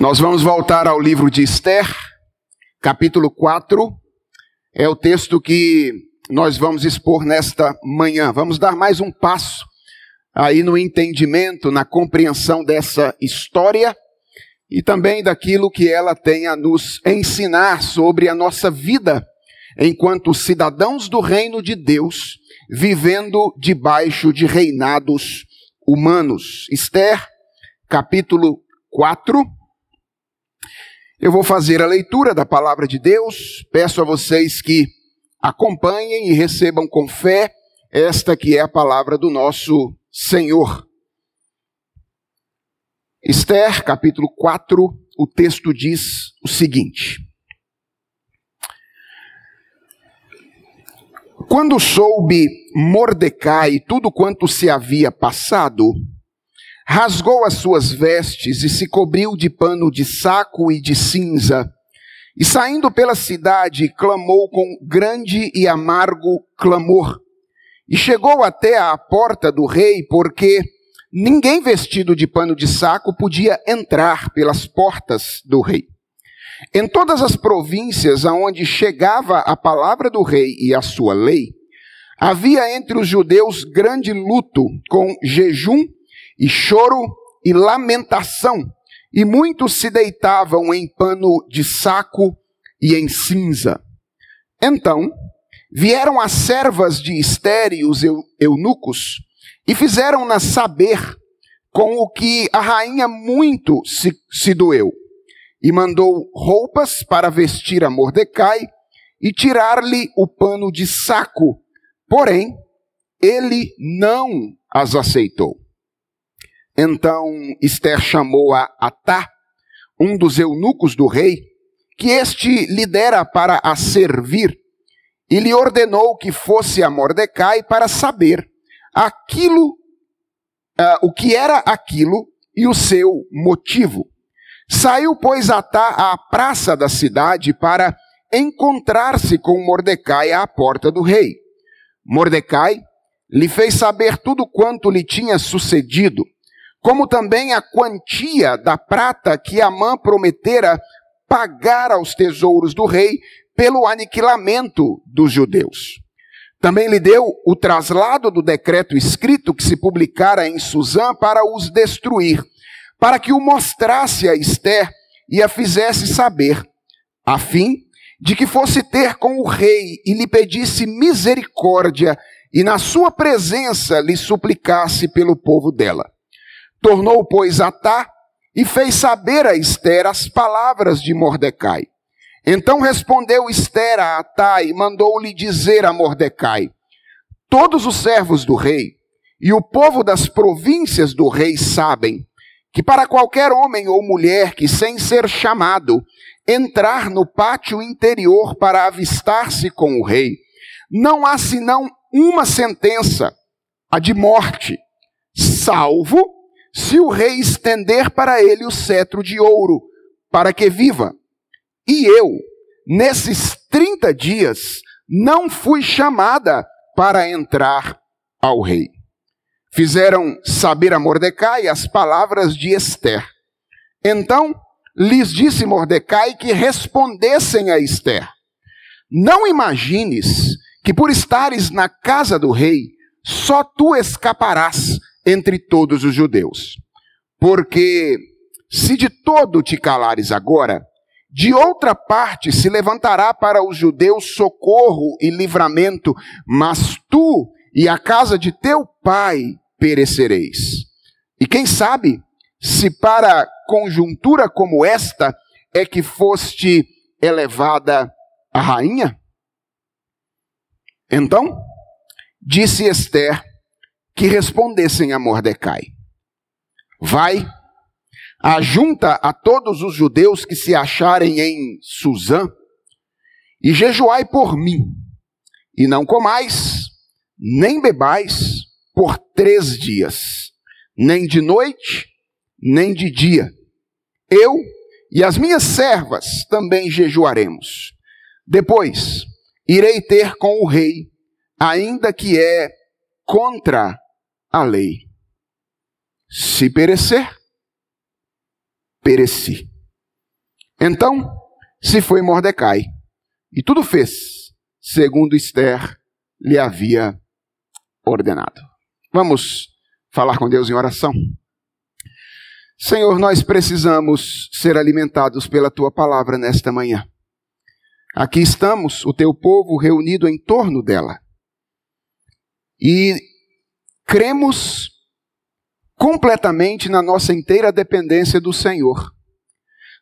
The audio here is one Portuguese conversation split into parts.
Nós vamos voltar ao livro de Esther, capítulo 4. É o texto que nós vamos expor nesta manhã. Vamos dar mais um passo aí no entendimento, na compreensão dessa história e também daquilo que ela tem a nos ensinar sobre a nossa vida enquanto cidadãos do reino de Deus, vivendo debaixo de reinados humanos. Esther, capítulo 4 eu vou fazer a leitura da palavra de Deus. Peço a vocês que acompanhem e recebam com fé esta que é a palavra do nosso Senhor. Esther, capítulo 4, o texto diz o seguinte: Quando soube Mordecai tudo quanto se havia passado, rasgou as suas vestes e se cobriu de pano de saco e de cinza. E saindo pela cidade, clamou com grande e amargo clamor. E chegou até à porta do rei, porque ninguém vestido de pano de saco podia entrar pelas portas do rei. Em todas as províncias aonde chegava a palavra do rei e a sua lei, havia entre os judeus grande luto, com jejum e choro e lamentação, e muitos se deitavam em pano de saco e em cinza. Então vieram as servas de Esté e os eunucos e fizeram-na saber com o que a rainha muito se, se doeu, e mandou roupas para vestir a Mordecai e tirar-lhe o pano de saco, porém ele não as aceitou. Então Esther chamou a Atá, um dos eunucos do rei, que este lidera para a servir, e lhe ordenou que fosse a Mordecai para saber aquilo, uh, o que era aquilo e o seu motivo. Saiu, pois, Atá à praça da cidade para encontrar-se com Mordecai à porta do rei. Mordecai lhe fez saber tudo quanto lhe tinha sucedido como também a quantia da prata que Amã prometera pagar aos tesouros do rei pelo aniquilamento dos judeus. Também lhe deu o traslado do decreto escrito que se publicara em Suzã para os destruir, para que o mostrasse a Esther e a fizesse saber, a fim de que fosse ter com o rei e lhe pedisse misericórdia e na sua presença lhe suplicasse pelo povo dela. Tornou, pois, Atá e fez saber a Esther as palavras de Mordecai. Então respondeu Esther a Atá e mandou-lhe dizer a Mordecai: Todos os servos do rei e o povo das províncias do rei sabem que para qualquer homem ou mulher que, sem ser chamado, entrar no pátio interior para avistar-se com o rei, não há senão uma sentença, a de morte, salvo se o rei estender para ele o cetro de ouro, para que viva. E eu, nesses 30 dias, não fui chamada para entrar ao rei. Fizeram saber a Mordecai as palavras de Esther. Então lhes disse Mordecai que respondessem a Esther: Não imagines que por estares na casa do rei, só tu escaparás entre todos os judeus. Porque se de todo te calares agora, de outra parte se levantará para os judeus socorro e livramento, mas tu e a casa de teu pai perecereis. E quem sabe, se para conjuntura como esta é que foste elevada a rainha? Então, disse Esther que respondessem a Mordecai: Vai, ajunta a todos os judeus que se acharem em Suzã e jejuai por mim, e não comais, nem bebais por três dias, nem de noite, nem de dia. Eu e as minhas servas também jejuaremos. Depois irei ter com o rei, ainda que é contra a lei. Se perecer, pereci. Então se foi Mordecai, e tudo fez, segundo Esther lhe havia ordenado. Vamos falar com Deus em oração? Senhor, nós precisamos ser alimentados pela tua palavra nesta manhã. Aqui estamos, o teu povo reunido em torno dela. E cremos completamente na nossa inteira dependência do Senhor,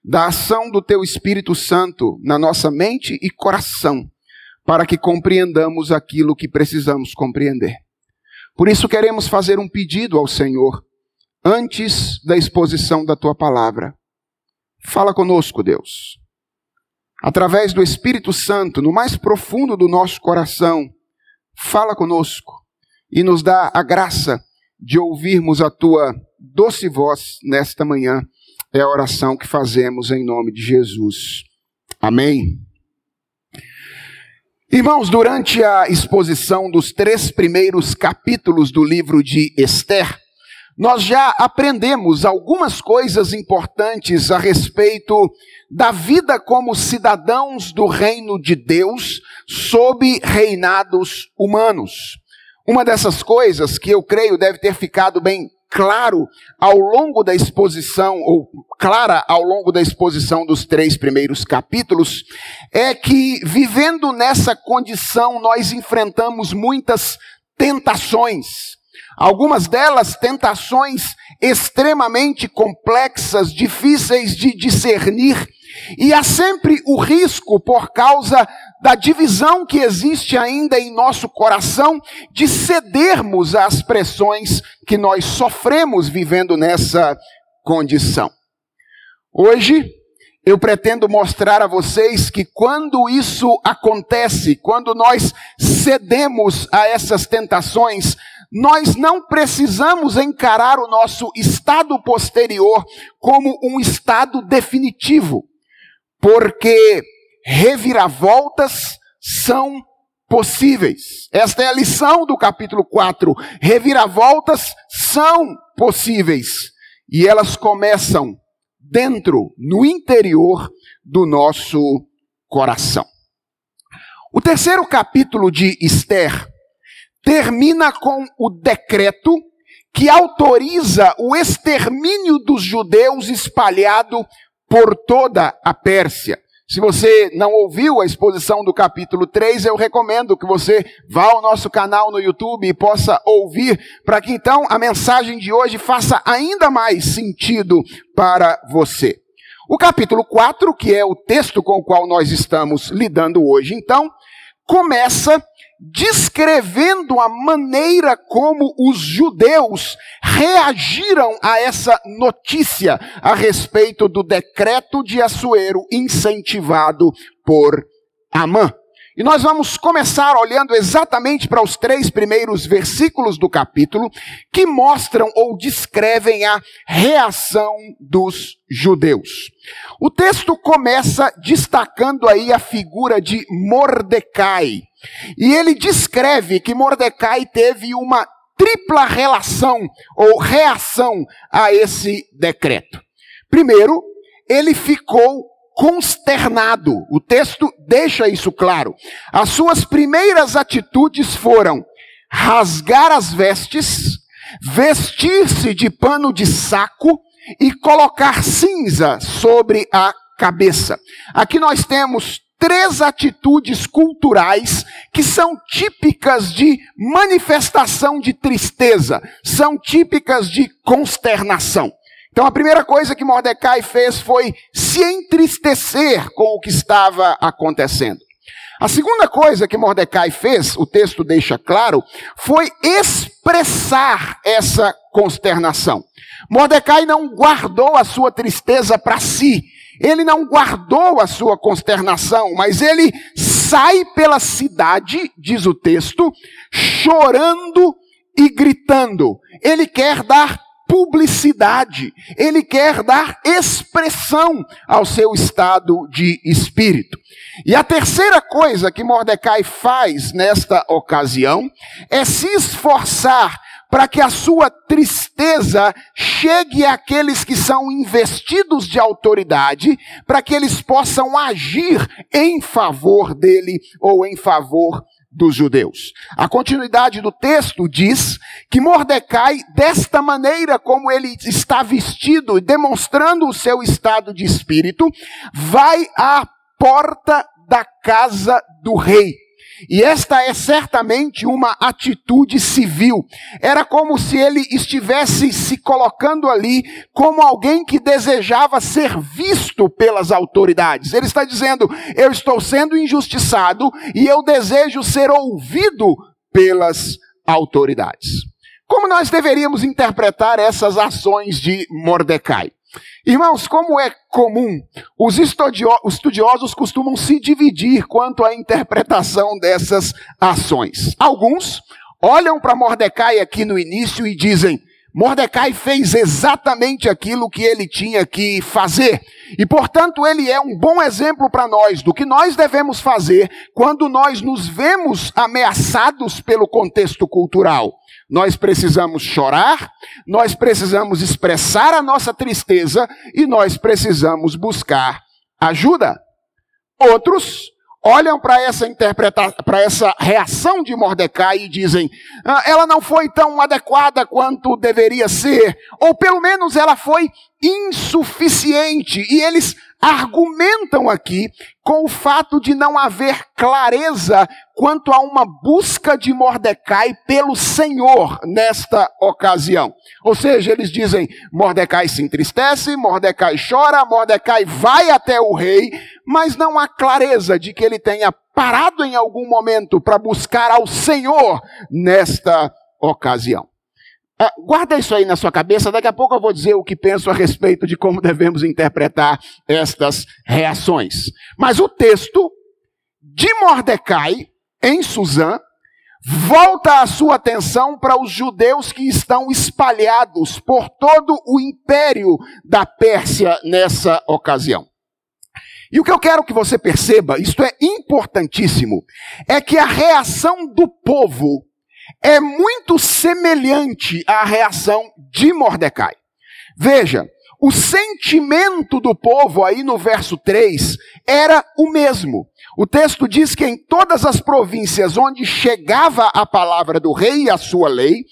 da ação do teu Espírito Santo na nossa mente e coração, para que compreendamos aquilo que precisamos compreender. Por isso queremos fazer um pedido ao Senhor antes da exposição da tua palavra. Fala conosco, Deus. Através do Espírito Santo, no mais profundo do nosso coração, fala conosco e nos dá a graça de ouvirmos a tua doce voz nesta manhã. É a oração que fazemos em nome de Jesus. Amém. Irmãos, durante a exposição dos três primeiros capítulos do livro de Esther, nós já aprendemos algumas coisas importantes a respeito da vida como cidadãos do reino de Deus sob reinados humanos. Uma dessas coisas que eu creio deve ter ficado bem claro ao longo da exposição, ou clara ao longo da exposição dos três primeiros capítulos, é que vivendo nessa condição nós enfrentamos muitas tentações. Algumas delas tentações extremamente complexas, difíceis de discernir, e há sempre o risco, por causa da divisão que existe ainda em nosso coração, de cedermos às pressões que nós sofremos vivendo nessa condição. Hoje, eu pretendo mostrar a vocês que quando isso acontece, quando nós cedemos a essas tentações, nós não precisamos encarar o nosso estado posterior como um estado definitivo, porque reviravoltas são possíveis. Esta é a lição do capítulo 4. Reviravoltas são possíveis e elas começam dentro, no interior do nosso coração. O terceiro capítulo de Esther termina com o decreto que autoriza o extermínio dos judeus espalhado por toda a Pérsia. Se você não ouviu a exposição do capítulo 3, eu recomendo que você vá ao nosso canal no YouTube e possa ouvir, para que então a mensagem de hoje faça ainda mais sentido para você. O capítulo 4, que é o texto com o qual nós estamos lidando hoje, então, começa descrevendo a maneira como os judeus reagiram a essa notícia a respeito do decreto de Assuero incentivado por Amã. E nós vamos começar olhando exatamente para os três primeiros versículos do capítulo, que mostram ou descrevem a reação dos judeus. O texto começa destacando aí a figura de Mordecai. E ele descreve que Mordecai teve uma tripla relação ou reação a esse decreto. Primeiro, ele ficou consternado. O texto deixa isso claro. As suas primeiras atitudes foram rasgar as vestes, vestir-se de pano de saco e colocar cinza sobre a cabeça. Aqui nós temos três atitudes culturais que são típicas de manifestação de tristeza, são típicas de consternação. Então a primeira coisa que Mordecai fez foi se entristecer com o que estava acontecendo. A segunda coisa que Mordecai fez, o texto deixa claro, foi expressar essa consternação. Mordecai não guardou a sua tristeza para si, ele não guardou a sua consternação, mas ele sai pela cidade, diz o texto, chorando e gritando. Ele quer dar publicidade, ele quer dar expressão ao seu estado de espírito. E a terceira coisa que Mordecai faz nesta ocasião é se esforçar para que a sua tristeza chegue àqueles que são investidos de autoridade, para que eles possam agir em favor dele ou em favor dos judeus. A continuidade do texto diz que Mordecai, desta maneira como ele está vestido, demonstrando o seu estado de espírito, vai à porta da casa do rei. E esta é certamente uma atitude civil. Era como se ele estivesse se colocando ali como alguém que desejava ser visto pelas autoridades. Ele está dizendo: Eu estou sendo injustiçado e eu desejo ser ouvido pelas autoridades. Como nós deveríamos interpretar essas ações de Mordecai? Irmãos, como é comum, os estudiosos costumam se dividir quanto à interpretação dessas ações. Alguns olham para Mordecai aqui no início e dizem: Mordecai fez exatamente aquilo que ele tinha que fazer. E, portanto, ele é um bom exemplo para nós do que nós devemos fazer quando nós nos vemos ameaçados pelo contexto cultural. Nós precisamos chorar, nós precisamos expressar a nossa tristeza e nós precisamos buscar ajuda. Outros olham para essa interpretação, para essa reação de Mordecai e dizem: ah, ela não foi tão adequada quanto deveria ser, ou pelo menos ela foi insuficiente. E eles argumentam aqui com o fato de não haver clareza quanto a uma busca de Mordecai pelo Senhor nesta ocasião. Ou seja, eles dizem: Mordecai se entristece, Mordecai chora, Mordecai vai até o rei, mas não há clareza de que ele tenha parado em algum momento para buscar ao Senhor nesta ocasião. Ah, guarda isso aí na sua cabeça, daqui a pouco eu vou dizer o que penso a respeito de como devemos interpretar estas reações. Mas o texto de Mordecai, em Suzã, volta a sua atenção para os judeus que estão espalhados por todo o império da Pérsia nessa ocasião. E o que eu quero que você perceba, isto é importantíssimo, é que a reação do povo é muito semelhante à reação de Mordecai. Veja, o sentimento do povo aí no verso 3 era o mesmo. O texto diz que em todas as províncias onde chegava a palavra do rei e a sua lei,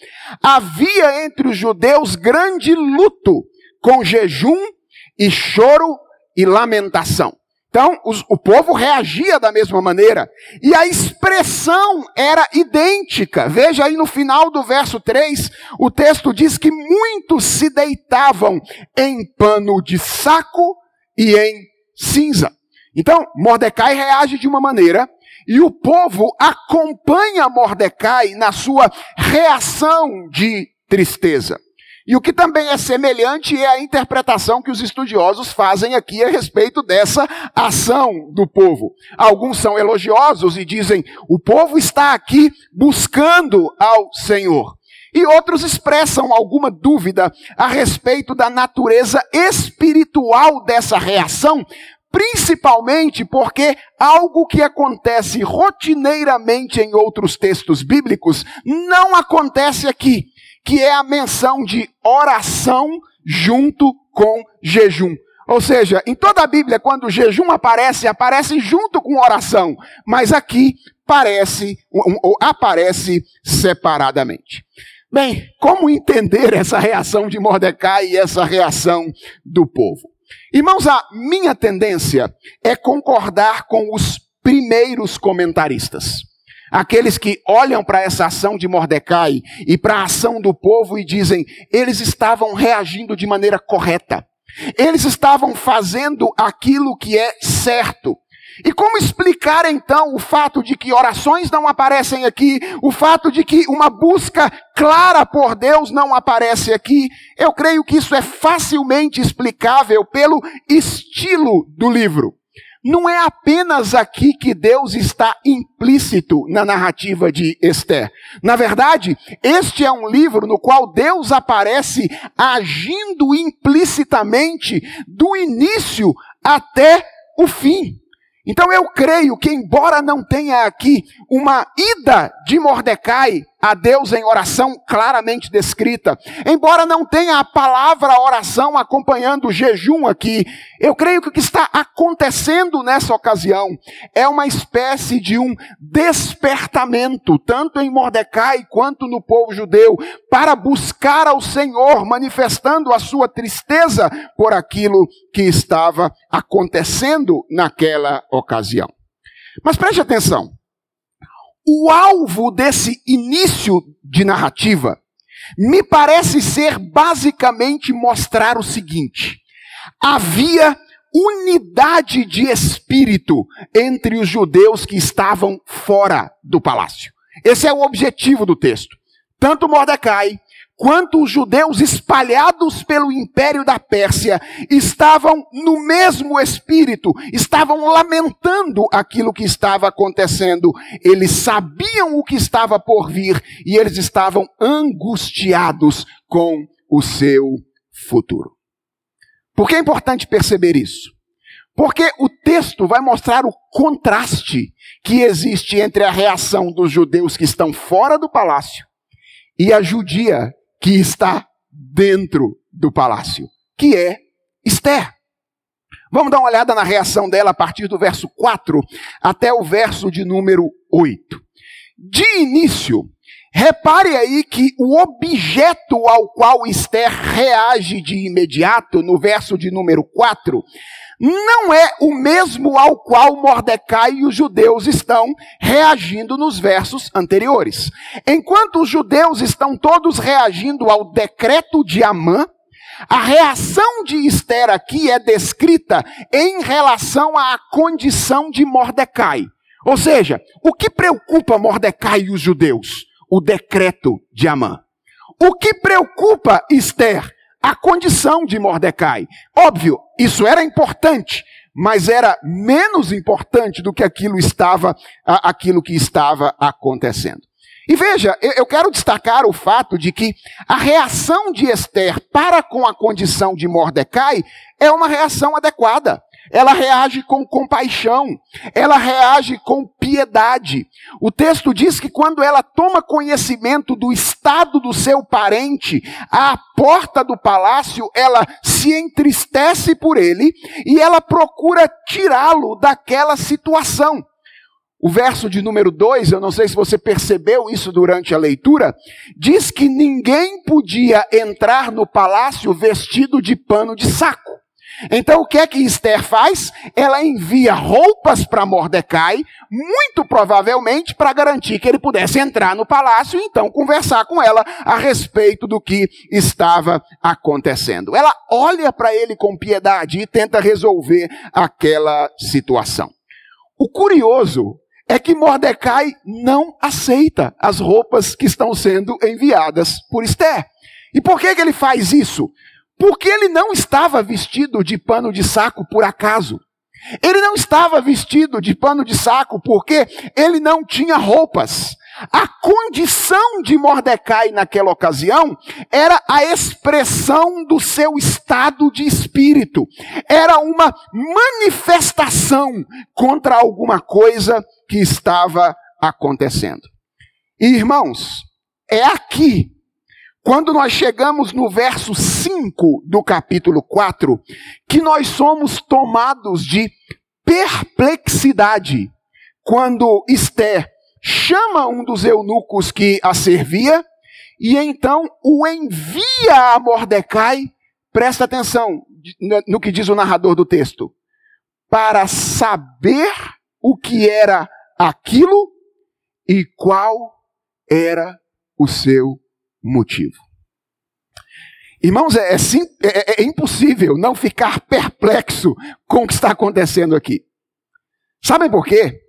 havia entre os judeus grande luto, com jejum e choro e lamentação. Então, os, o povo reagia da mesma maneira. E a expressão era idêntica. Veja aí no final do verso 3, o texto diz que muitos se deitavam em pano de saco e em cinza. Então, Mordecai reage de uma maneira, e o povo acompanha Mordecai na sua reação de tristeza. E o que também é semelhante é a interpretação que os estudiosos fazem aqui a respeito dessa ação do povo. Alguns são elogiosos e dizem: o povo está aqui buscando ao Senhor. E outros expressam alguma dúvida a respeito da natureza espiritual dessa reação, principalmente porque algo que acontece rotineiramente em outros textos bíblicos não acontece aqui que é a menção de oração junto com jejum. Ou seja, em toda a Bíblia, quando o jejum aparece, aparece junto com oração, mas aqui parece, ou aparece separadamente. Bem, como entender essa reação de Mordecai e essa reação do povo? Irmãos, a minha tendência é concordar com os primeiros comentaristas. Aqueles que olham para essa ação de Mordecai e para a ação do povo e dizem, eles estavam reagindo de maneira correta. Eles estavam fazendo aquilo que é certo. E como explicar então o fato de que orações não aparecem aqui, o fato de que uma busca clara por Deus não aparece aqui? Eu creio que isso é facilmente explicável pelo estilo do livro. Não é apenas aqui que Deus está implícito na narrativa de Esther. Na verdade, este é um livro no qual Deus aparece agindo implicitamente do início até o fim. Então eu creio que, embora não tenha aqui uma ida de Mordecai a Deus em oração claramente descrita. Embora não tenha a palavra oração acompanhando o jejum aqui, eu creio que o que está acontecendo nessa ocasião é uma espécie de um despertamento, tanto em Mordecai quanto no povo judeu, para buscar ao Senhor, manifestando a sua tristeza por aquilo que estava acontecendo naquela ocasião. Mas preste atenção. O alvo desse início de narrativa me parece ser basicamente mostrar o seguinte: havia unidade de espírito entre os judeus que estavam fora do palácio. Esse é o objetivo do texto. Tanto Mordecai quanto os judeus espalhados pelo império da Pérsia estavam no mesmo espírito, estavam lamentando aquilo que estava acontecendo. Eles sabiam o que estava por vir e eles estavam angustiados com o seu futuro. Por que é importante perceber isso? Porque o texto vai mostrar o contraste que existe entre a reação dos judeus que estão fora do palácio e a judia que está dentro do palácio, que é Esther. Vamos dar uma olhada na reação dela a partir do verso 4 até o verso de número 8. De início, repare aí que o objeto ao qual Esther reage de imediato, no verso de número 4, não é o mesmo ao qual Mordecai e os judeus estão reagindo nos versos anteriores. Enquanto os judeus estão todos reagindo ao decreto de Amã, a reação de Esther aqui é descrita em relação à condição de Mordecai. Ou seja, o que preocupa Mordecai e os judeus? O decreto de Amã. O que preocupa Esther? A condição de Mordecai. Óbvio, isso era importante, mas era menos importante do que aquilo estava, aquilo que estava acontecendo. E veja, eu quero destacar o fato de que a reação de Esther para com a condição de Mordecai é uma reação adequada ela reage com compaixão, ela reage com piedade. O texto diz que quando ela toma conhecimento do estado do seu parente à porta do palácio, ela se entristece por ele e ela procura tirá-lo daquela situação. O verso de número 2, eu não sei se você percebeu isso durante a leitura, diz que ninguém podia entrar no palácio vestido de pano de saco. Então o que é que Esther faz? Ela envia roupas para Mordecai, muito provavelmente para garantir que ele pudesse entrar no palácio e então conversar com ela a respeito do que estava acontecendo. Ela olha para ele com piedade e tenta resolver aquela situação. O curioso é que Mordecai não aceita as roupas que estão sendo enviadas por Esther. E por que, que ele faz isso? Porque ele não estava vestido de pano de saco por acaso. Ele não estava vestido de pano de saco porque ele não tinha roupas. A condição de Mordecai naquela ocasião era a expressão do seu estado de espírito. Era uma manifestação contra alguma coisa que estava acontecendo. E, irmãos, é aqui quando nós chegamos no verso 5 do capítulo 4, que nós somos tomados de perplexidade, quando Esther chama um dos eunucos que a servia e então o envia a Mordecai, presta atenção no que diz o narrador do texto, para saber o que era aquilo e qual era o seu motivo. Irmãos, é, é, é, é, impossível não ficar perplexo com o que está acontecendo aqui. Sabem por quê?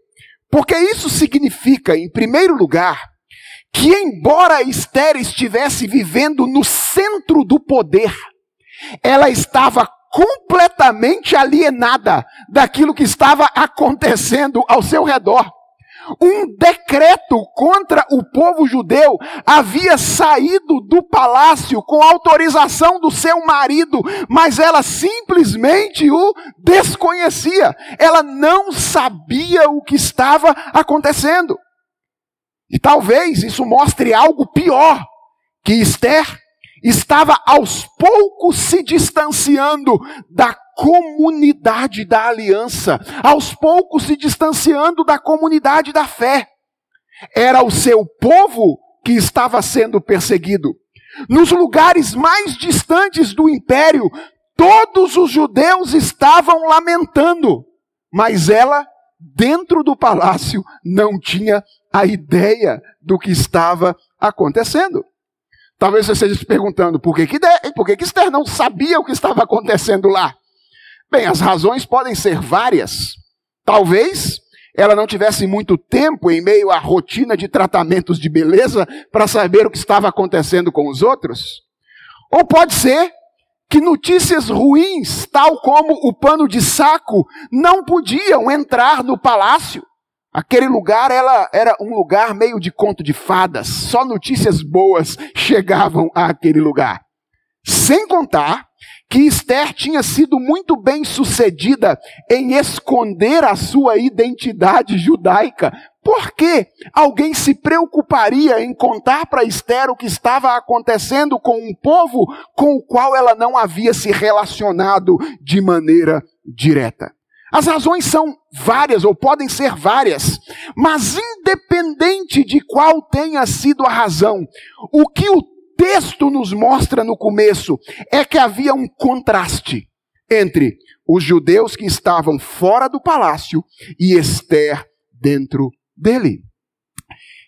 Porque isso significa, em primeiro lugar, que embora Esther estivesse vivendo no centro do poder, ela estava completamente alienada daquilo que estava acontecendo ao seu redor. Um decreto contra o povo judeu havia saído do palácio com autorização do seu marido, mas ela simplesmente o desconhecia. Ela não sabia o que estava acontecendo. E talvez isso mostre algo pior, que Esther estava aos poucos se distanciando da comunidade da aliança, aos poucos se distanciando da comunidade da fé. Era o seu povo que estava sendo perseguido. Nos lugares mais distantes do império, todos os judeus estavam lamentando, mas ela, dentro do palácio, não tinha a ideia do que estava acontecendo. Talvez você esteja se perguntando por que, que, por que, que Esther não sabia o que estava acontecendo lá. Bem, as razões podem ser várias. Talvez ela não tivesse muito tempo em meio à rotina de tratamentos de beleza para saber o que estava acontecendo com os outros. Ou pode ser que notícias ruins, tal como o pano de saco, não podiam entrar no palácio. Aquele lugar ela, era um lugar meio de conto de fadas, só notícias boas chegavam àquele lugar. Sem contar que Esther tinha sido muito bem sucedida em esconder a sua identidade judaica. Por que alguém se preocuparia em contar para Esther o que estava acontecendo com um povo com o qual ela não havia se relacionado de maneira direta? As razões são várias, ou podem ser várias, mas independente de qual tenha sido a razão, o que o texto nos mostra no começo é que havia um contraste entre os judeus que estavam fora do palácio e Esther dentro dele.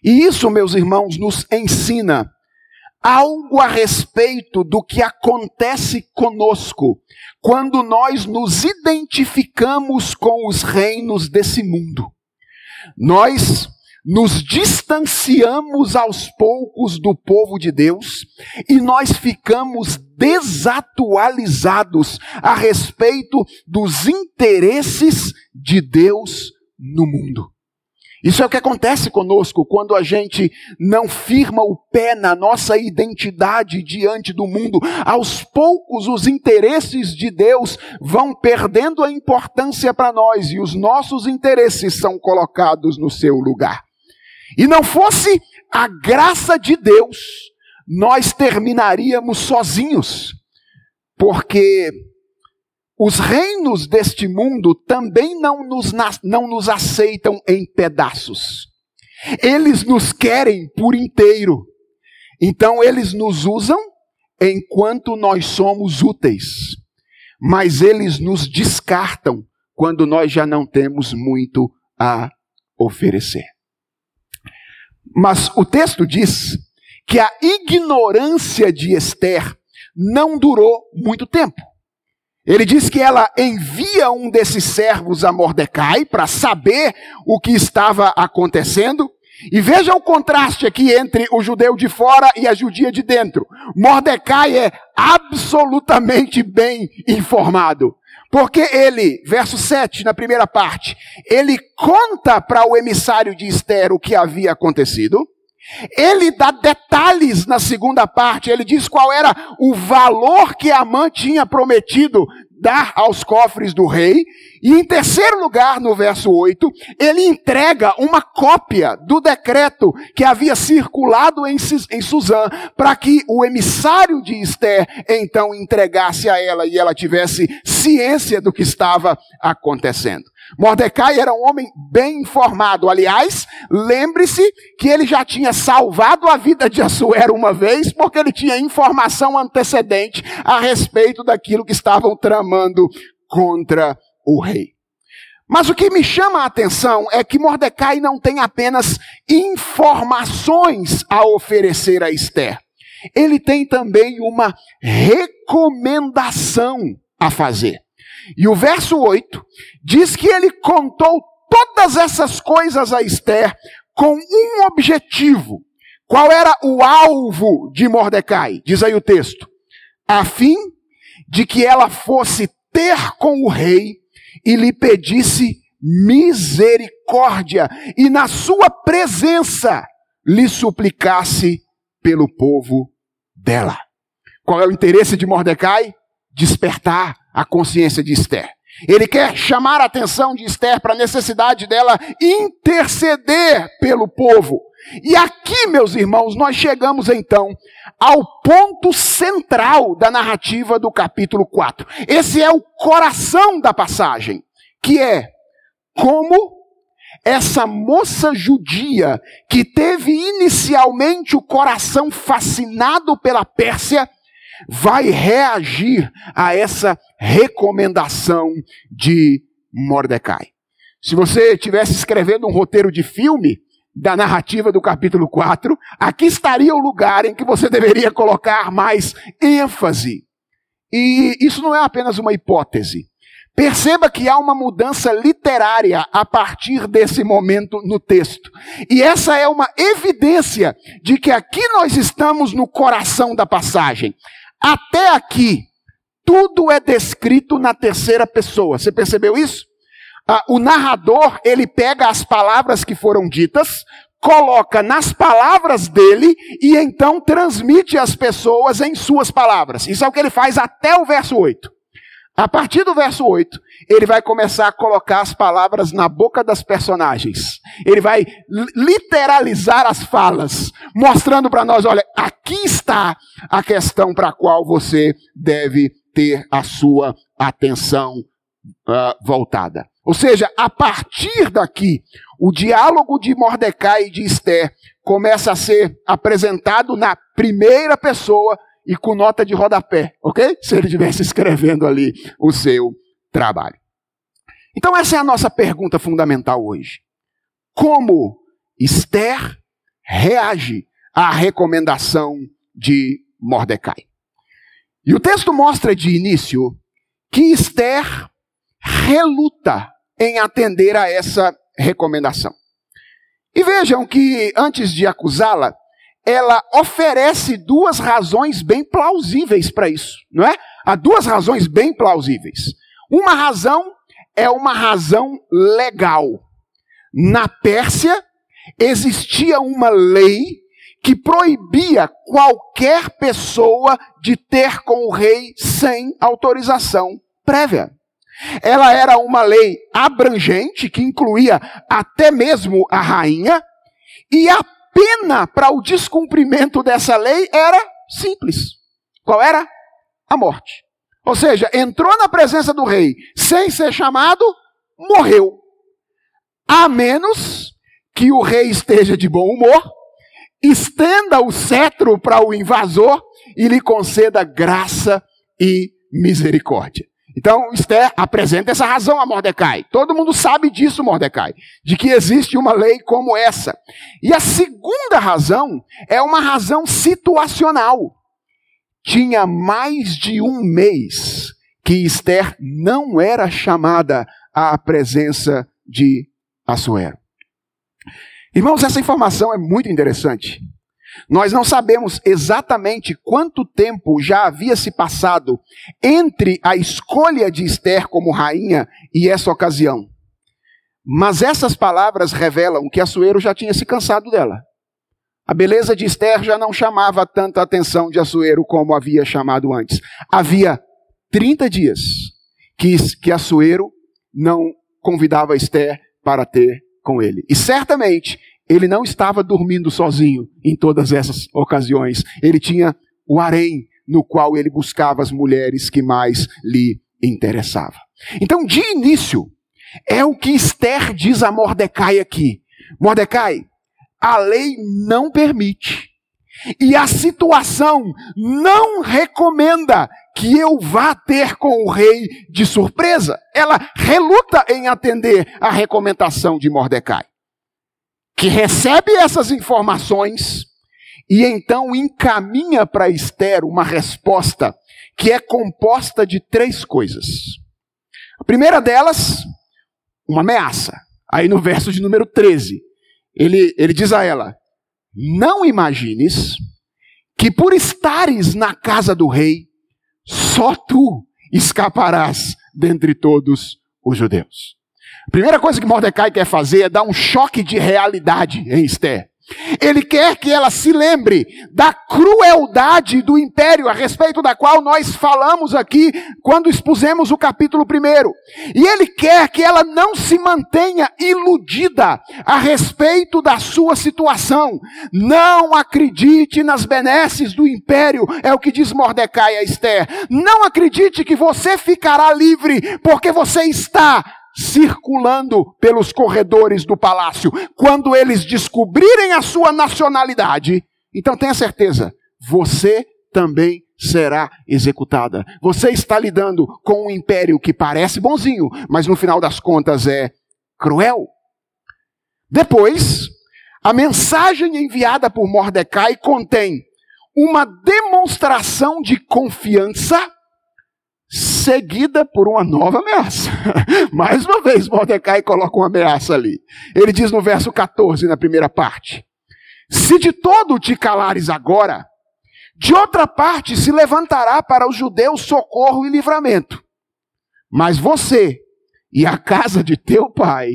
E isso, meus irmãos, nos ensina algo a respeito do que acontece conosco quando nós nos identificamos com os reinos desse mundo. Nós nos distanciamos aos poucos do povo de Deus e nós ficamos desatualizados a respeito dos interesses de Deus no mundo. Isso é o que acontece conosco quando a gente não firma o pé na nossa identidade diante do mundo. Aos poucos, os interesses de Deus vão perdendo a importância para nós e os nossos interesses são colocados no seu lugar. E não fosse a graça de Deus, nós terminaríamos sozinhos, porque os reinos deste mundo também não nos, não nos aceitam em pedaços. Eles nos querem por inteiro. Então eles nos usam enquanto nós somos úteis. Mas eles nos descartam quando nós já não temos muito a oferecer. Mas o texto diz que a ignorância de Esther não durou muito tempo. Ele diz que ela envia um desses servos a Mordecai para saber o que estava acontecendo. E veja o contraste aqui entre o judeu de fora e a judia de dentro. Mordecai é absolutamente bem informado. Porque ele, verso 7, na primeira parte, ele conta para o emissário de Esther o que havia acontecido. Ele dá detalhes na segunda parte, ele diz qual era o valor que Amã tinha prometido dar aos cofres do rei. E em terceiro lugar, no verso 8, ele entrega uma cópia do decreto que havia circulado em, Suzã, para que o emissário de Esther então entregasse a ela e ela tivesse ciência do que estava acontecendo. Mordecai era um homem bem informado. Aliás, lembre-se que ele já tinha salvado a vida de Assuero uma vez, porque ele tinha informação antecedente a respeito daquilo que estavam tramando contra o rei. Mas o que me chama a atenção é que Mordecai não tem apenas informações a oferecer a Esther. Ele tem também uma recomendação a fazer. E o verso 8 diz que ele contou todas essas coisas a Esther com um objetivo. Qual era o alvo de Mordecai? Diz aí o texto. A fim de que ela fosse ter com o rei e lhe pedisse misericórdia e na sua presença lhe suplicasse pelo povo dela. Qual é o interesse de Mordecai? Despertar a consciência de Esther. Ele quer chamar a atenção de Esther para a necessidade dela interceder pelo povo. E aqui, meus irmãos, nós chegamos então ao ponto central da narrativa do capítulo 4. Esse é o coração da passagem, que é como essa moça judia que teve inicialmente o coração fascinado pela Pérsia vai reagir a essa recomendação de Mordecai. Se você estivesse escrevendo um roteiro de filme da narrativa do capítulo 4, aqui estaria o lugar em que você deveria colocar mais ênfase. E isso não é apenas uma hipótese. Perceba que há uma mudança literária a partir desse momento no texto. E essa é uma evidência de que aqui nós estamos no coração da passagem. Até aqui, tudo é descrito na terceira pessoa. Você percebeu isso? Ah, o narrador, ele pega as palavras que foram ditas, coloca nas palavras dele e então transmite às pessoas em suas palavras. Isso é o que ele faz até o verso 8. A partir do verso 8, ele vai começar a colocar as palavras na boca das personagens. Ele vai literalizar as falas, mostrando para nós: olha, aqui está a questão para a qual você deve ter a sua atenção uh, voltada. Ou seja, a partir daqui, o diálogo de Mordecai e de Esther começa a ser apresentado na primeira pessoa e com nota de rodapé, ok? Se ele estivesse escrevendo ali o seu trabalho. Então, essa é a nossa pergunta fundamental hoje. Como Esther reage à recomendação de Mordecai? E o texto mostra de início que Esther reluta em atender a essa recomendação. E vejam que, antes de acusá-la, ela oferece duas razões bem plausíveis para isso, não é? Há duas razões bem plausíveis. Uma razão é uma razão legal. Na Pérsia existia uma lei que proibia qualquer pessoa de ter com o rei sem autorização prévia. Ela era uma lei abrangente que incluía até mesmo a rainha e a pena para o descumprimento dessa lei era simples. Qual era? A morte. Ou seja, entrou na presença do rei sem ser chamado, morreu. A menos que o rei esteja de bom humor, estenda o cetro para o invasor e lhe conceda graça e misericórdia. Então, Esther apresenta essa razão a Mordecai. Todo mundo sabe disso, Mordecai, de que existe uma lei como essa. E a segunda razão é uma razão situacional. Tinha mais de um mês que Esther não era chamada à presença de Assuero. Irmãos, essa informação é muito interessante. Nós não sabemos exatamente quanto tempo já havia se passado entre a escolha de Esther como rainha e essa ocasião. Mas essas palavras revelam que Assuero já tinha se cansado dela. A beleza de Esther já não chamava tanta atenção de Assuero como havia chamado antes. Havia 30 dias que, que Assuero não convidava Esther para ter com ele. E certamente ele não estava dormindo sozinho em todas essas ocasiões. Ele tinha o harém no qual ele buscava as mulheres que mais lhe interessavam. Então, de início, é o que Esther diz a Mordecai aqui. Mordecai, a lei não permite e a situação não recomenda que eu vá ter com o rei de surpresa. Ela reluta em atender a recomendação de Mordecai que recebe essas informações e então encaminha para Esther uma resposta que é composta de três coisas. A primeira delas, uma ameaça. Aí no verso de número 13, ele, ele diz a ela: Não imagines que por estares na casa do rei, só tu escaparás dentre todos os judeus. Primeira coisa que Mordecai quer fazer é dar um choque de realidade em Esther. Ele quer que ela se lembre da crueldade do império, a respeito da qual nós falamos aqui quando expusemos o capítulo primeiro. E ele quer que ela não se mantenha iludida a respeito da sua situação. Não acredite nas benesses do império, é o que diz Mordecai a Esther. Não acredite que você ficará livre porque você está circulando pelos corredores do palácio. Quando eles descobrirem a sua nacionalidade, então tenha certeza, você também será executada. Você está lidando com um império que parece bonzinho, mas no final das contas é cruel. Depois, a mensagem enviada por Mordecai contém uma demonstração de confiança seguida por uma nova ameaça. Mais uma vez, Mordecai coloca uma ameaça ali. Ele diz no verso 14, na primeira parte: Se de todo te calares agora, de outra parte se levantará para os judeus socorro e livramento. Mas você e a casa de teu pai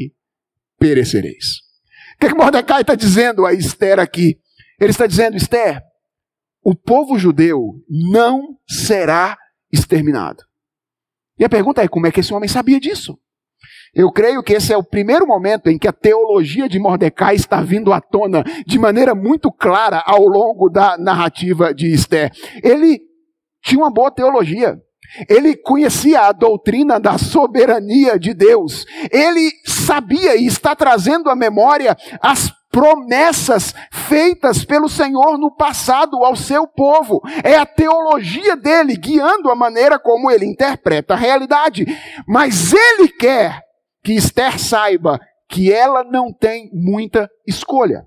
perecereis. O que, é que Mordecai está dizendo a Esther aqui? Ele está dizendo, Esther, o povo judeu não será exterminado. E a pergunta é: como é que esse homem sabia disso? Eu creio que esse é o primeiro momento em que a teologia de Mordecai está vindo à tona de maneira muito clara ao longo da narrativa de Esther. Ele tinha uma boa teologia. Ele conhecia a doutrina da soberania de Deus. Ele sabia e está trazendo à memória as promessas feitas pelo Senhor no passado ao seu povo. É a teologia dele guiando a maneira como ele interpreta a realidade. Mas ele quer que Esther saiba que ela não tem muita escolha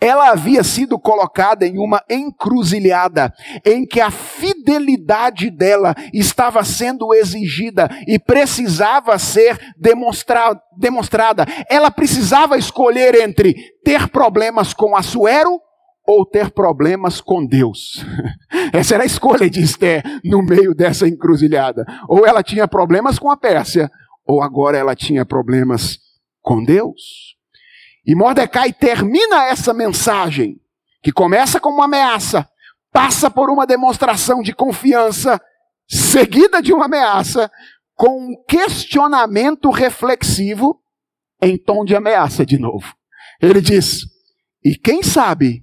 ela havia sido colocada em uma encruzilhada em que a fidelidade dela estava sendo exigida e precisava ser demonstra demonstrada. Ela precisava escolher entre ter problemas com Assuero ou ter problemas com Deus. Essa era a escolha de Esther no meio dessa encruzilhada. Ou ela tinha problemas com a Pérsia, ou agora ela tinha problemas com Deus. E Mordecai termina essa mensagem, que começa com uma ameaça, passa por uma demonstração de confiança, seguida de uma ameaça, com um questionamento reflexivo em tom de ameaça de novo. Ele diz: E quem sabe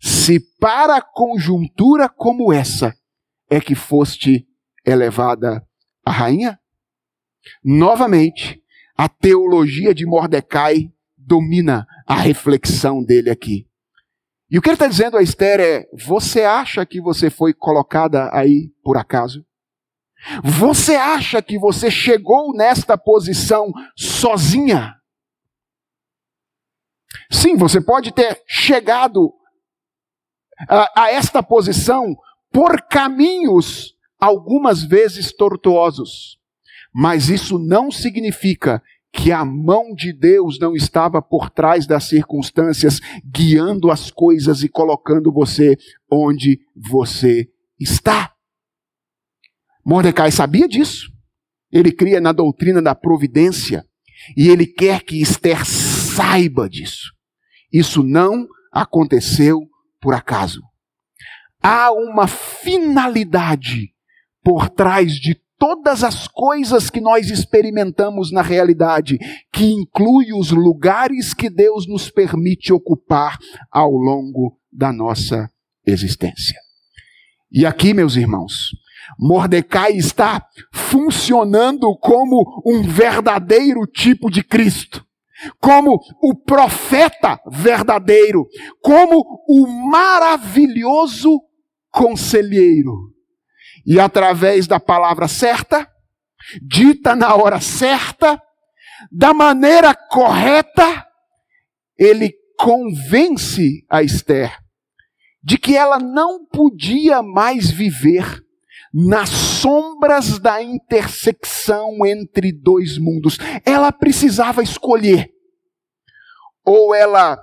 se para conjuntura como essa é que foste elevada a rainha? Novamente, a teologia de Mordecai domina a reflexão dele aqui. E o que ele está dizendo a Esther é: você acha que você foi colocada aí por acaso? Você acha que você chegou nesta posição sozinha? Sim, você pode ter chegado a, a esta posição por caminhos algumas vezes tortuosos, mas isso não significa que a mão de Deus não estava por trás das circunstâncias, guiando as coisas e colocando você onde você está. Mordecai sabia disso. Ele cria na doutrina da providência e ele quer que Esther saiba disso. Isso não aconteceu por acaso. Há uma finalidade por trás de todas as coisas que nós experimentamos na realidade, que inclui os lugares que Deus nos permite ocupar ao longo da nossa existência. E aqui, meus irmãos, Mordecai está funcionando como um verdadeiro tipo de Cristo, como o profeta verdadeiro, como o maravilhoso conselheiro e através da palavra certa, dita na hora certa, da maneira correta, ele convence a Esther de que ela não podia mais viver nas sombras da intersecção entre dois mundos. Ela precisava escolher. Ou ela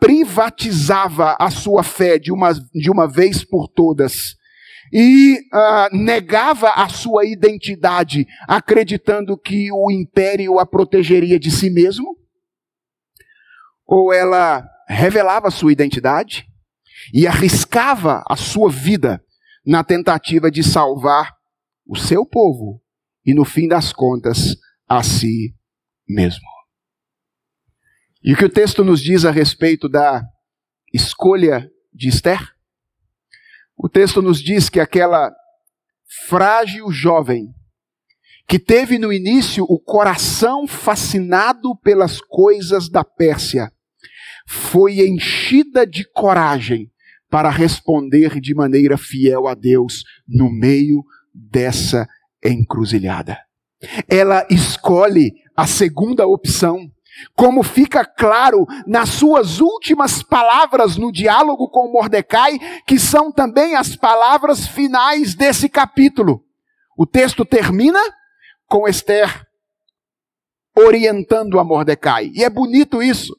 privatizava a sua fé de uma, de uma vez por todas e uh, negava a sua identidade, acreditando que o império a protegeria de si mesmo? ou ela revelava sua identidade e arriscava a sua vida na tentativa de salvar o seu povo e, no fim das contas, a si mesmo. E o que o texto nos diz a respeito da escolha de Esther? O texto nos diz que aquela frágil jovem, que teve no início o coração fascinado pelas coisas da Pérsia, foi enchida de coragem para responder de maneira fiel a Deus no meio dessa encruzilhada. Ela escolhe a segunda opção. Como fica claro nas suas últimas palavras no diálogo com Mordecai, que são também as palavras finais desse capítulo. O texto termina com Esther orientando a Mordecai. E é bonito isso,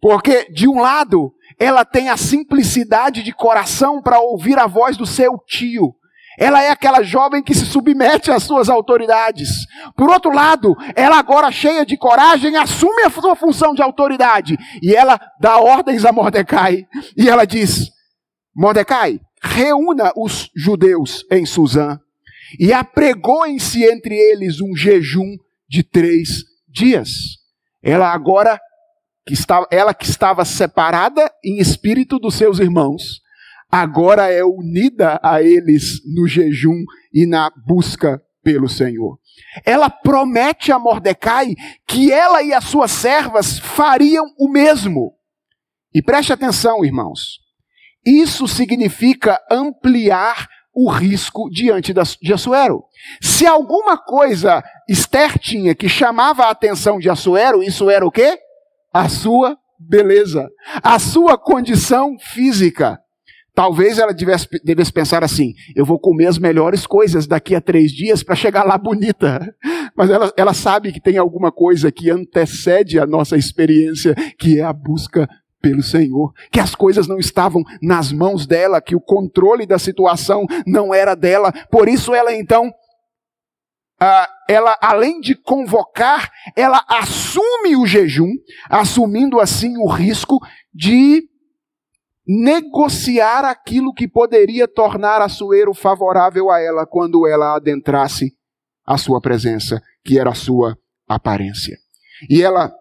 porque de um lado ela tem a simplicidade de coração para ouvir a voz do seu tio. Ela é aquela jovem que se submete às suas autoridades. Por outro lado, ela agora cheia de coragem assume a sua função de autoridade e ela dá ordens a Mordecai. E ela diz: Mordecai, reúna os judeus em Suzã e apregoem-se entre eles um jejum de três dias. Ela agora que estava, ela que estava separada em espírito dos seus irmãos, agora é unida a eles no jejum e na busca pelo Senhor. Ela promete a Mordecai que ela e as suas servas fariam o mesmo. E preste atenção, irmãos. Isso significa ampliar o risco diante de Assuero. Se alguma coisa Esther tinha que chamava a atenção de Assuero, isso era o quê? a sua beleza, a sua condição física. Talvez ela devesse, devesse pensar assim: eu vou comer as melhores coisas daqui a três dias para chegar lá bonita. Mas ela, ela sabe que tem alguma coisa que antecede a nossa experiência, que é a busca pelo Senhor, que as coisas não estavam nas mãos dela, que o controle da situação não era dela. Por isso ela então ah, ela, além de convocar, ela assume o jejum, assumindo assim o risco de negociar aquilo que poderia tornar Assuero favorável a ela quando ela adentrasse a sua presença, que era a sua aparência. E ela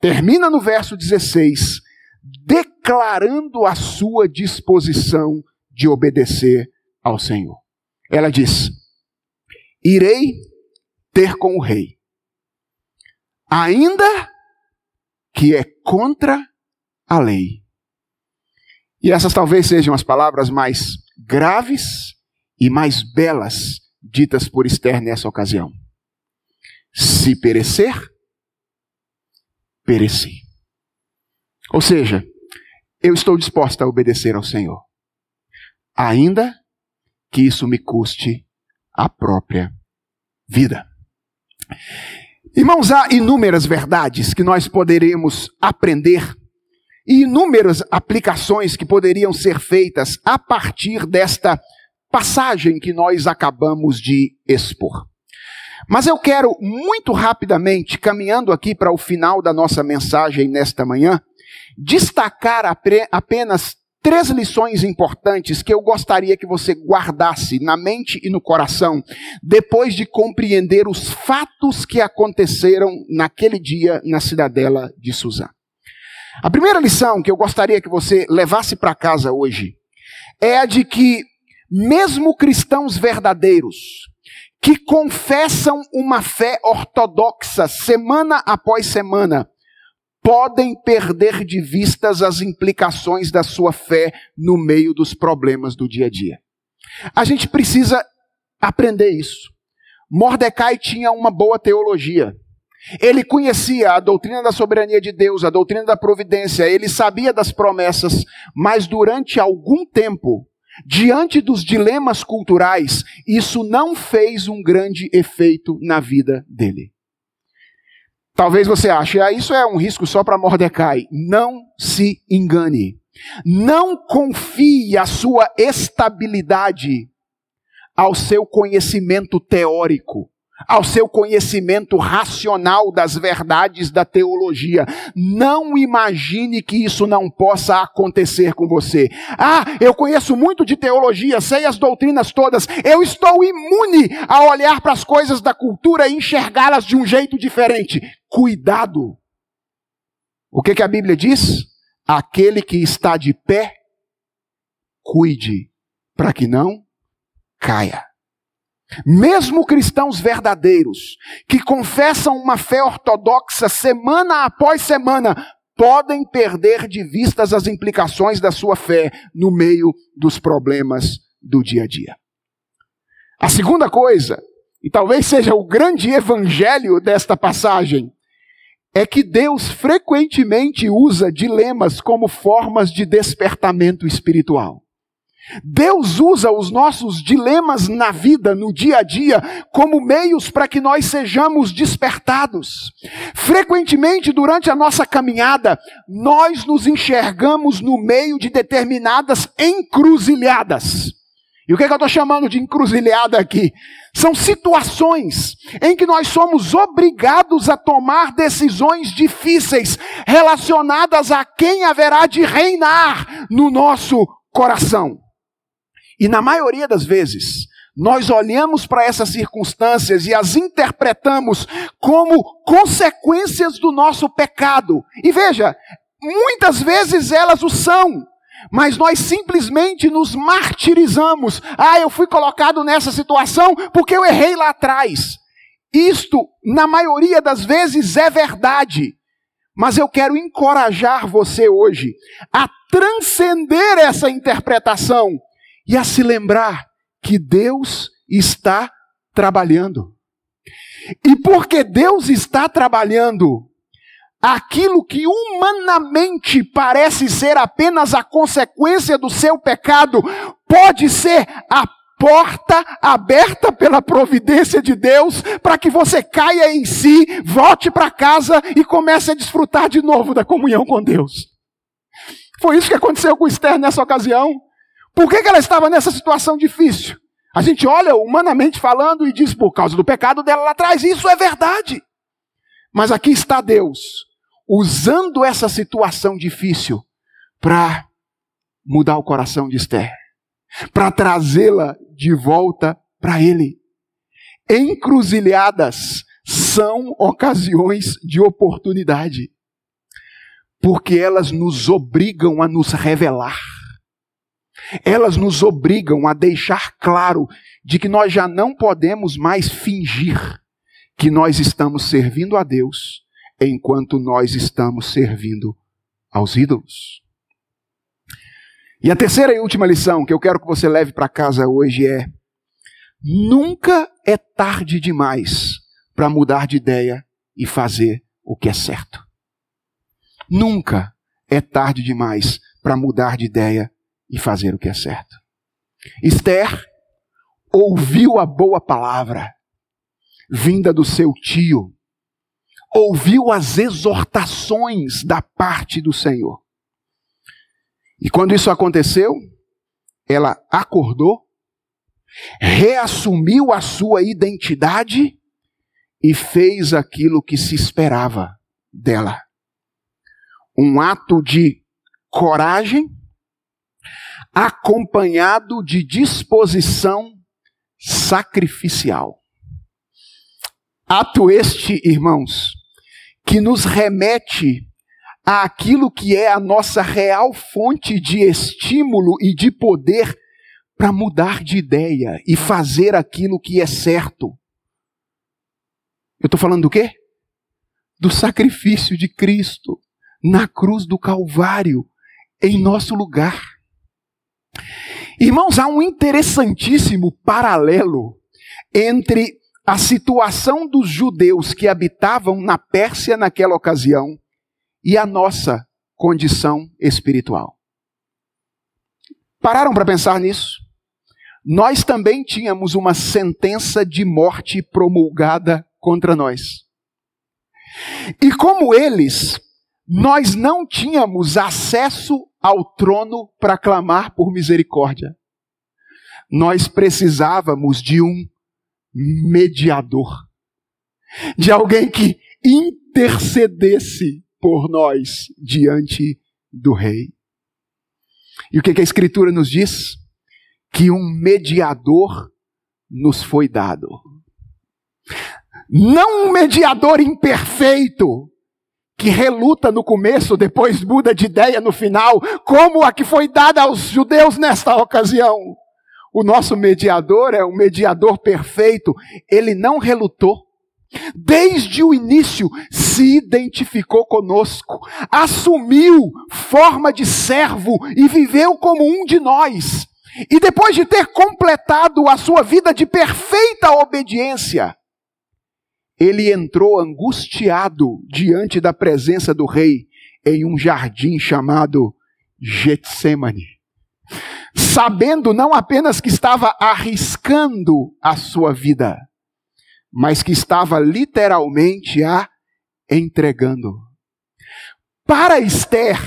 termina no verso 16, declarando a sua disposição de obedecer ao Senhor. Ela diz: Irei ter com o rei, ainda que é contra a lei. E essas talvez sejam as palavras mais graves e mais belas ditas por Esther nessa ocasião. Se perecer, pereci. Ou seja, eu estou disposta a obedecer ao Senhor, ainda que isso me custe a própria vida. Irmãos, há inúmeras verdades que nós poderemos aprender e inúmeras aplicações que poderiam ser feitas a partir desta passagem que nós acabamos de expor. Mas eu quero muito rapidamente, caminhando aqui para o final da nossa mensagem nesta manhã, destacar apenas três lições importantes que eu gostaria que você guardasse na mente e no coração, depois de compreender os fatos que aconteceram naquele dia na cidadela de Suzã. A primeira lição que eu gostaria que você levasse para casa hoje é a de que, mesmo cristãos verdadeiros, que confessam uma fé ortodoxa semana após semana, podem perder de vistas as implicações da sua fé no meio dos problemas do dia a dia. A gente precisa aprender isso. Mordecai tinha uma boa teologia. Ele conhecia a doutrina da soberania de Deus, a doutrina da providência, ele sabia das promessas, mas durante algum tempo, diante dos dilemas culturais, isso não fez um grande efeito na vida dele. Talvez você ache, ah, isso é um risco só para Mordecai. Não se engane. Não confie a sua estabilidade ao seu conhecimento teórico, ao seu conhecimento racional das verdades da teologia. Não imagine que isso não possa acontecer com você. Ah, eu conheço muito de teologia, sei as doutrinas todas. Eu estou imune a olhar para as coisas da cultura e enxergá-las de um jeito diferente. Cuidado. O que, que a Bíblia diz? Aquele que está de pé, cuide para que não caia. Mesmo cristãos verdadeiros, que confessam uma fé ortodoxa semana após semana, podem perder de vistas as implicações da sua fé no meio dos problemas do dia a dia. A segunda coisa, e talvez seja o grande evangelho desta passagem, é que Deus frequentemente usa dilemas como formas de despertamento espiritual. Deus usa os nossos dilemas na vida, no dia a dia, como meios para que nós sejamos despertados. Frequentemente, durante a nossa caminhada, nós nos enxergamos no meio de determinadas encruzilhadas. E o que, é que eu estou chamando de encruzilhada aqui? São situações em que nós somos obrigados a tomar decisões difíceis relacionadas a quem haverá de reinar no nosso coração. E na maioria das vezes, nós olhamos para essas circunstâncias e as interpretamos como consequências do nosso pecado. E veja, muitas vezes elas o são, mas nós simplesmente nos martirizamos. Ah, eu fui colocado nessa situação porque eu errei lá atrás. Isto, na maioria das vezes, é verdade. Mas eu quero encorajar você hoje a transcender essa interpretação e a se lembrar que Deus está trabalhando. E porque Deus está trabalhando, aquilo que humanamente parece ser apenas a consequência do seu pecado, pode ser a porta aberta pela providência de Deus para que você caia em si, volte para casa e comece a desfrutar de novo da comunhão com Deus. Foi isso que aconteceu com Esther nessa ocasião. Por que, que ela estava nessa situação difícil? A gente olha humanamente falando e diz por causa do pecado dela lá atrás, isso é verdade. Mas aqui está Deus, usando essa situação difícil para mudar o coração de Esther, para trazê-la de volta para Ele. Encruzilhadas são ocasiões de oportunidade, porque elas nos obrigam a nos revelar elas nos obrigam a deixar claro de que nós já não podemos mais fingir que nós estamos servindo a Deus enquanto nós estamos servindo aos ídolos. E a terceira e última lição que eu quero que você leve para casa hoje é: nunca é tarde demais para mudar de ideia e fazer o que é certo. Nunca é tarde demais para mudar de ideia e fazer o que é certo. Esther ouviu a boa palavra vinda do seu tio, ouviu as exortações da parte do Senhor. E quando isso aconteceu, ela acordou, reassumiu a sua identidade e fez aquilo que se esperava dela. Um ato de coragem acompanhado de disposição sacrificial. Ato este, irmãos, que nos remete àquilo que é a nossa real fonte de estímulo e de poder para mudar de ideia e fazer aquilo que é certo. Eu estou falando do quê? Do sacrifício de Cristo na cruz do Calvário, em nosso lugar. Irmãos, há um interessantíssimo paralelo entre a situação dos judeus que habitavam na Pérsia naquela ocasião e a nossa condição espiritual. Pararam para pensar nisso? Nós também tínhamos uma sentença de morte promulgada contra nós. E como eles, nós não tínhamos acesso ao trono para clamar por misericórdia. Nós precisávamos de um mediador. de alguém que intercedesse por nós diante do Rei. E o que, a Escritura nos diz? Que um mediador nos foi dado. Não um mediador imperfeito, que reluta no começo, depois muda de ideia no final, como a que foi dada aos judeus nesta ocasião. O nosso mediador é um mediador perfeito, ele não relutou. Desde o início se identificou conosco, assumiu forma de servo e viveu como um de nós. E depois de ter completado a sua vida de perfeita obediência, ele entrou angustiado diante da presença do rei em um jardim chamado Getsemane, sabendo não apenas que estava arriscando a sua vida, mas que estava literalmente a entregando. Para Esther,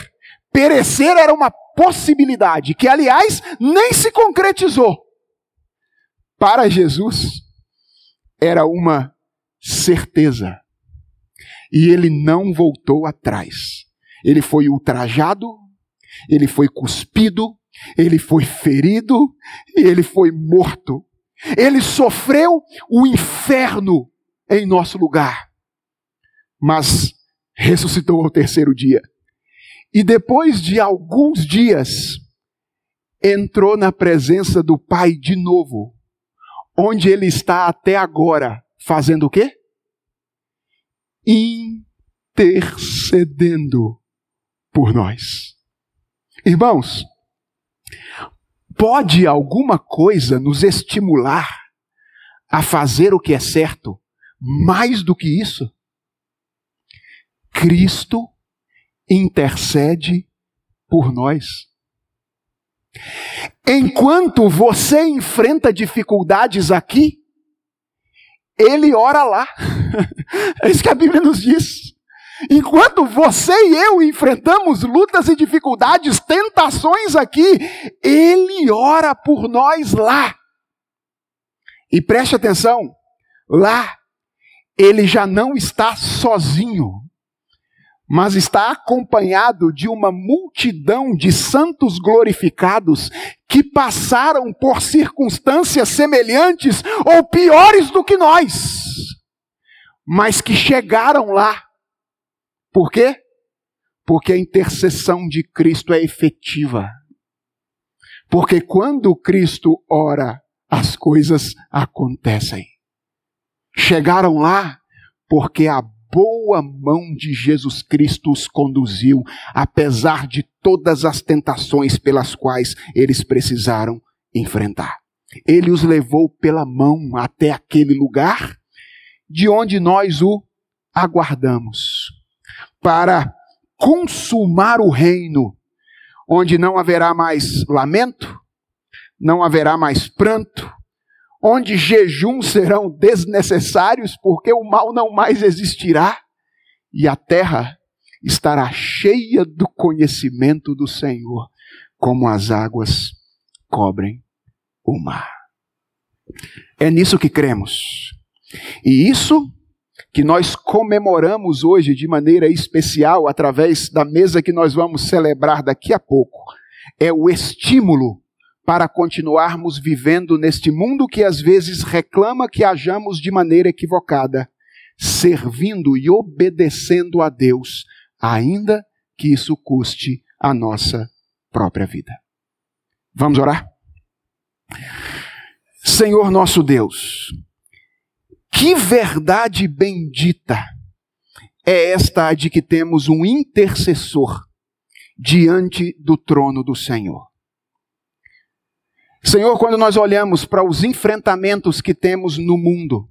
perecer era uma possibilidade, que aliás nem se concretizou. Para Jesus, era uma certeza. E ele não voltou atrás. Ele foi ultrajado, ele foi cuspido, ele foi ferido e ele foi morto. Ele sofreu o inferno em nosso lugar, mas ressuscitou ao terceiro dia. E depois de alguns dias, entrou na presença do Pai de novo, onde ele está até agora, fazendo o quê? Intercedendo por nós. Irmãos, Pode alguma coisa nos estimular a fazer o que é certo mais do que isso? Cristo intercede por nós. Enquanto você enfrenta dificuldades aqui, ele ora lá. É isso que a Bíblia nos diz. Enquanto você e eu enfrentamos lutas e dificuldades, tentações aqui, Ele ora por nós lá. E preste atenção, lá, Ele já não está sozinho, mas está acompanhado de uma multidão de santos glorificados que passaram por circunstâncias semelhantes ou piores do que nós, mas que chegaram lá por quê? Porque a intercessão de Cristo é efetiva. Porque quando Cristo ora, as coisas acontecem. Chegaram lá porque a boa mão de Jesus Cristo os conduziu, apesar de todas as tentações pelas quais eles precisaram enfrentar. Ele os levou pela mão até aquele lugar de onde nós o aguardamos para consumar o reino, onde não haverá mais lamento, não haverá mais pranto, onde jejuns serão desnecessários, porque o mal não mais existirá, e a terra estará cheia do conhecimento do Senhor, como as águas cobrem o mar. É nisso que cremos. E isso que nós comemoramos hoje de maneira especial através da mesa que nós vamos celebrar daqui a pouco, é o estímulo para continuarmos vivendo neste mundo que às vezes reclama que hajamos de maneira equivocada, servindo e obedecendo a Deus, ainda que isso custe a nossa própria vida. Vamos orar? Senhor nosso Deus, que verdade bendita é esta de que temos um intercessor diante do trono do Senhor. Senhor, quando nós olhamos para os enfrentamentos que temos no mundo,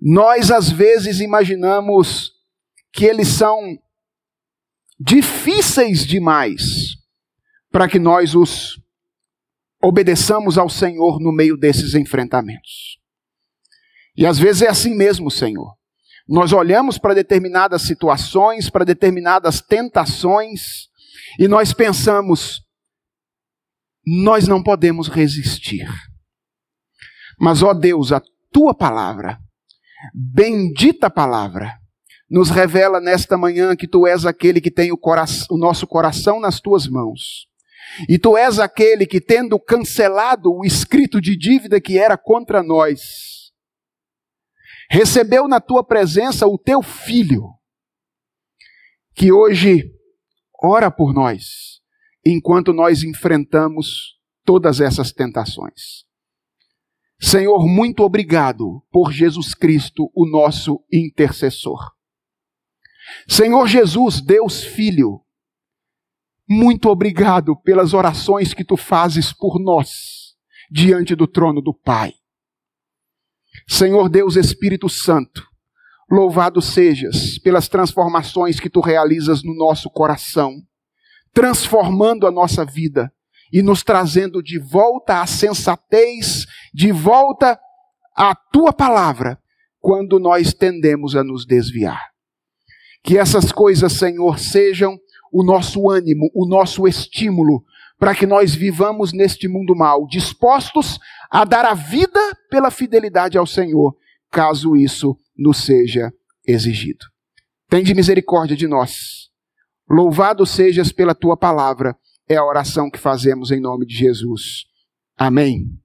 nós às vezes imaginamos que eles são difíceis demais para que nós os obedeçamos ao Senhor no meio desses enfrentamentos. E às vezes é assim mesmo, Senhor. Nós olhamos para determinadas situações, para determinadas tentações, e nós pensamos, nós não podemos resistir. Mas, ó Deus, a tua palavra, bendita palavra, nos revela nesta manhã que tu és aquele que tem o, o nosso coração nas tuas mãos. E tu és aquele que, tendo cancelado o escrito de dívida que era contra nós, recebeu na tua presença o teu filho, que hoje ora por nós, enquanto nós enfrentamos todas essas tentações. Senhor, muito obrigado por Jesus Cristo, o nosso intercessor. Senhor Jesus, Deus Filho, muito obrigado pelas orações que tu fazes por nós diante do trono do Pai. Senhor Deus Espírito Santo, louvado sejas pelas transformações que tu realizas no nosso coração, transformando a nossa vida e nos trazendo de volta à sensatez, de volta à tua palavra, quando nós tendemos a nos desviar. Que essas coisas, Senhor, sejam o nosso ânimo, o nosso estímulo, para que nós vivamos neste mundo mal, dispostos a dar a vida pela fidelidade ao Senhor, caso isso nos seja exigido. Tende misericórdia de nós. Louvado sejas pela tua palavra é a oração que fazemos em nome de Jesus. Amém.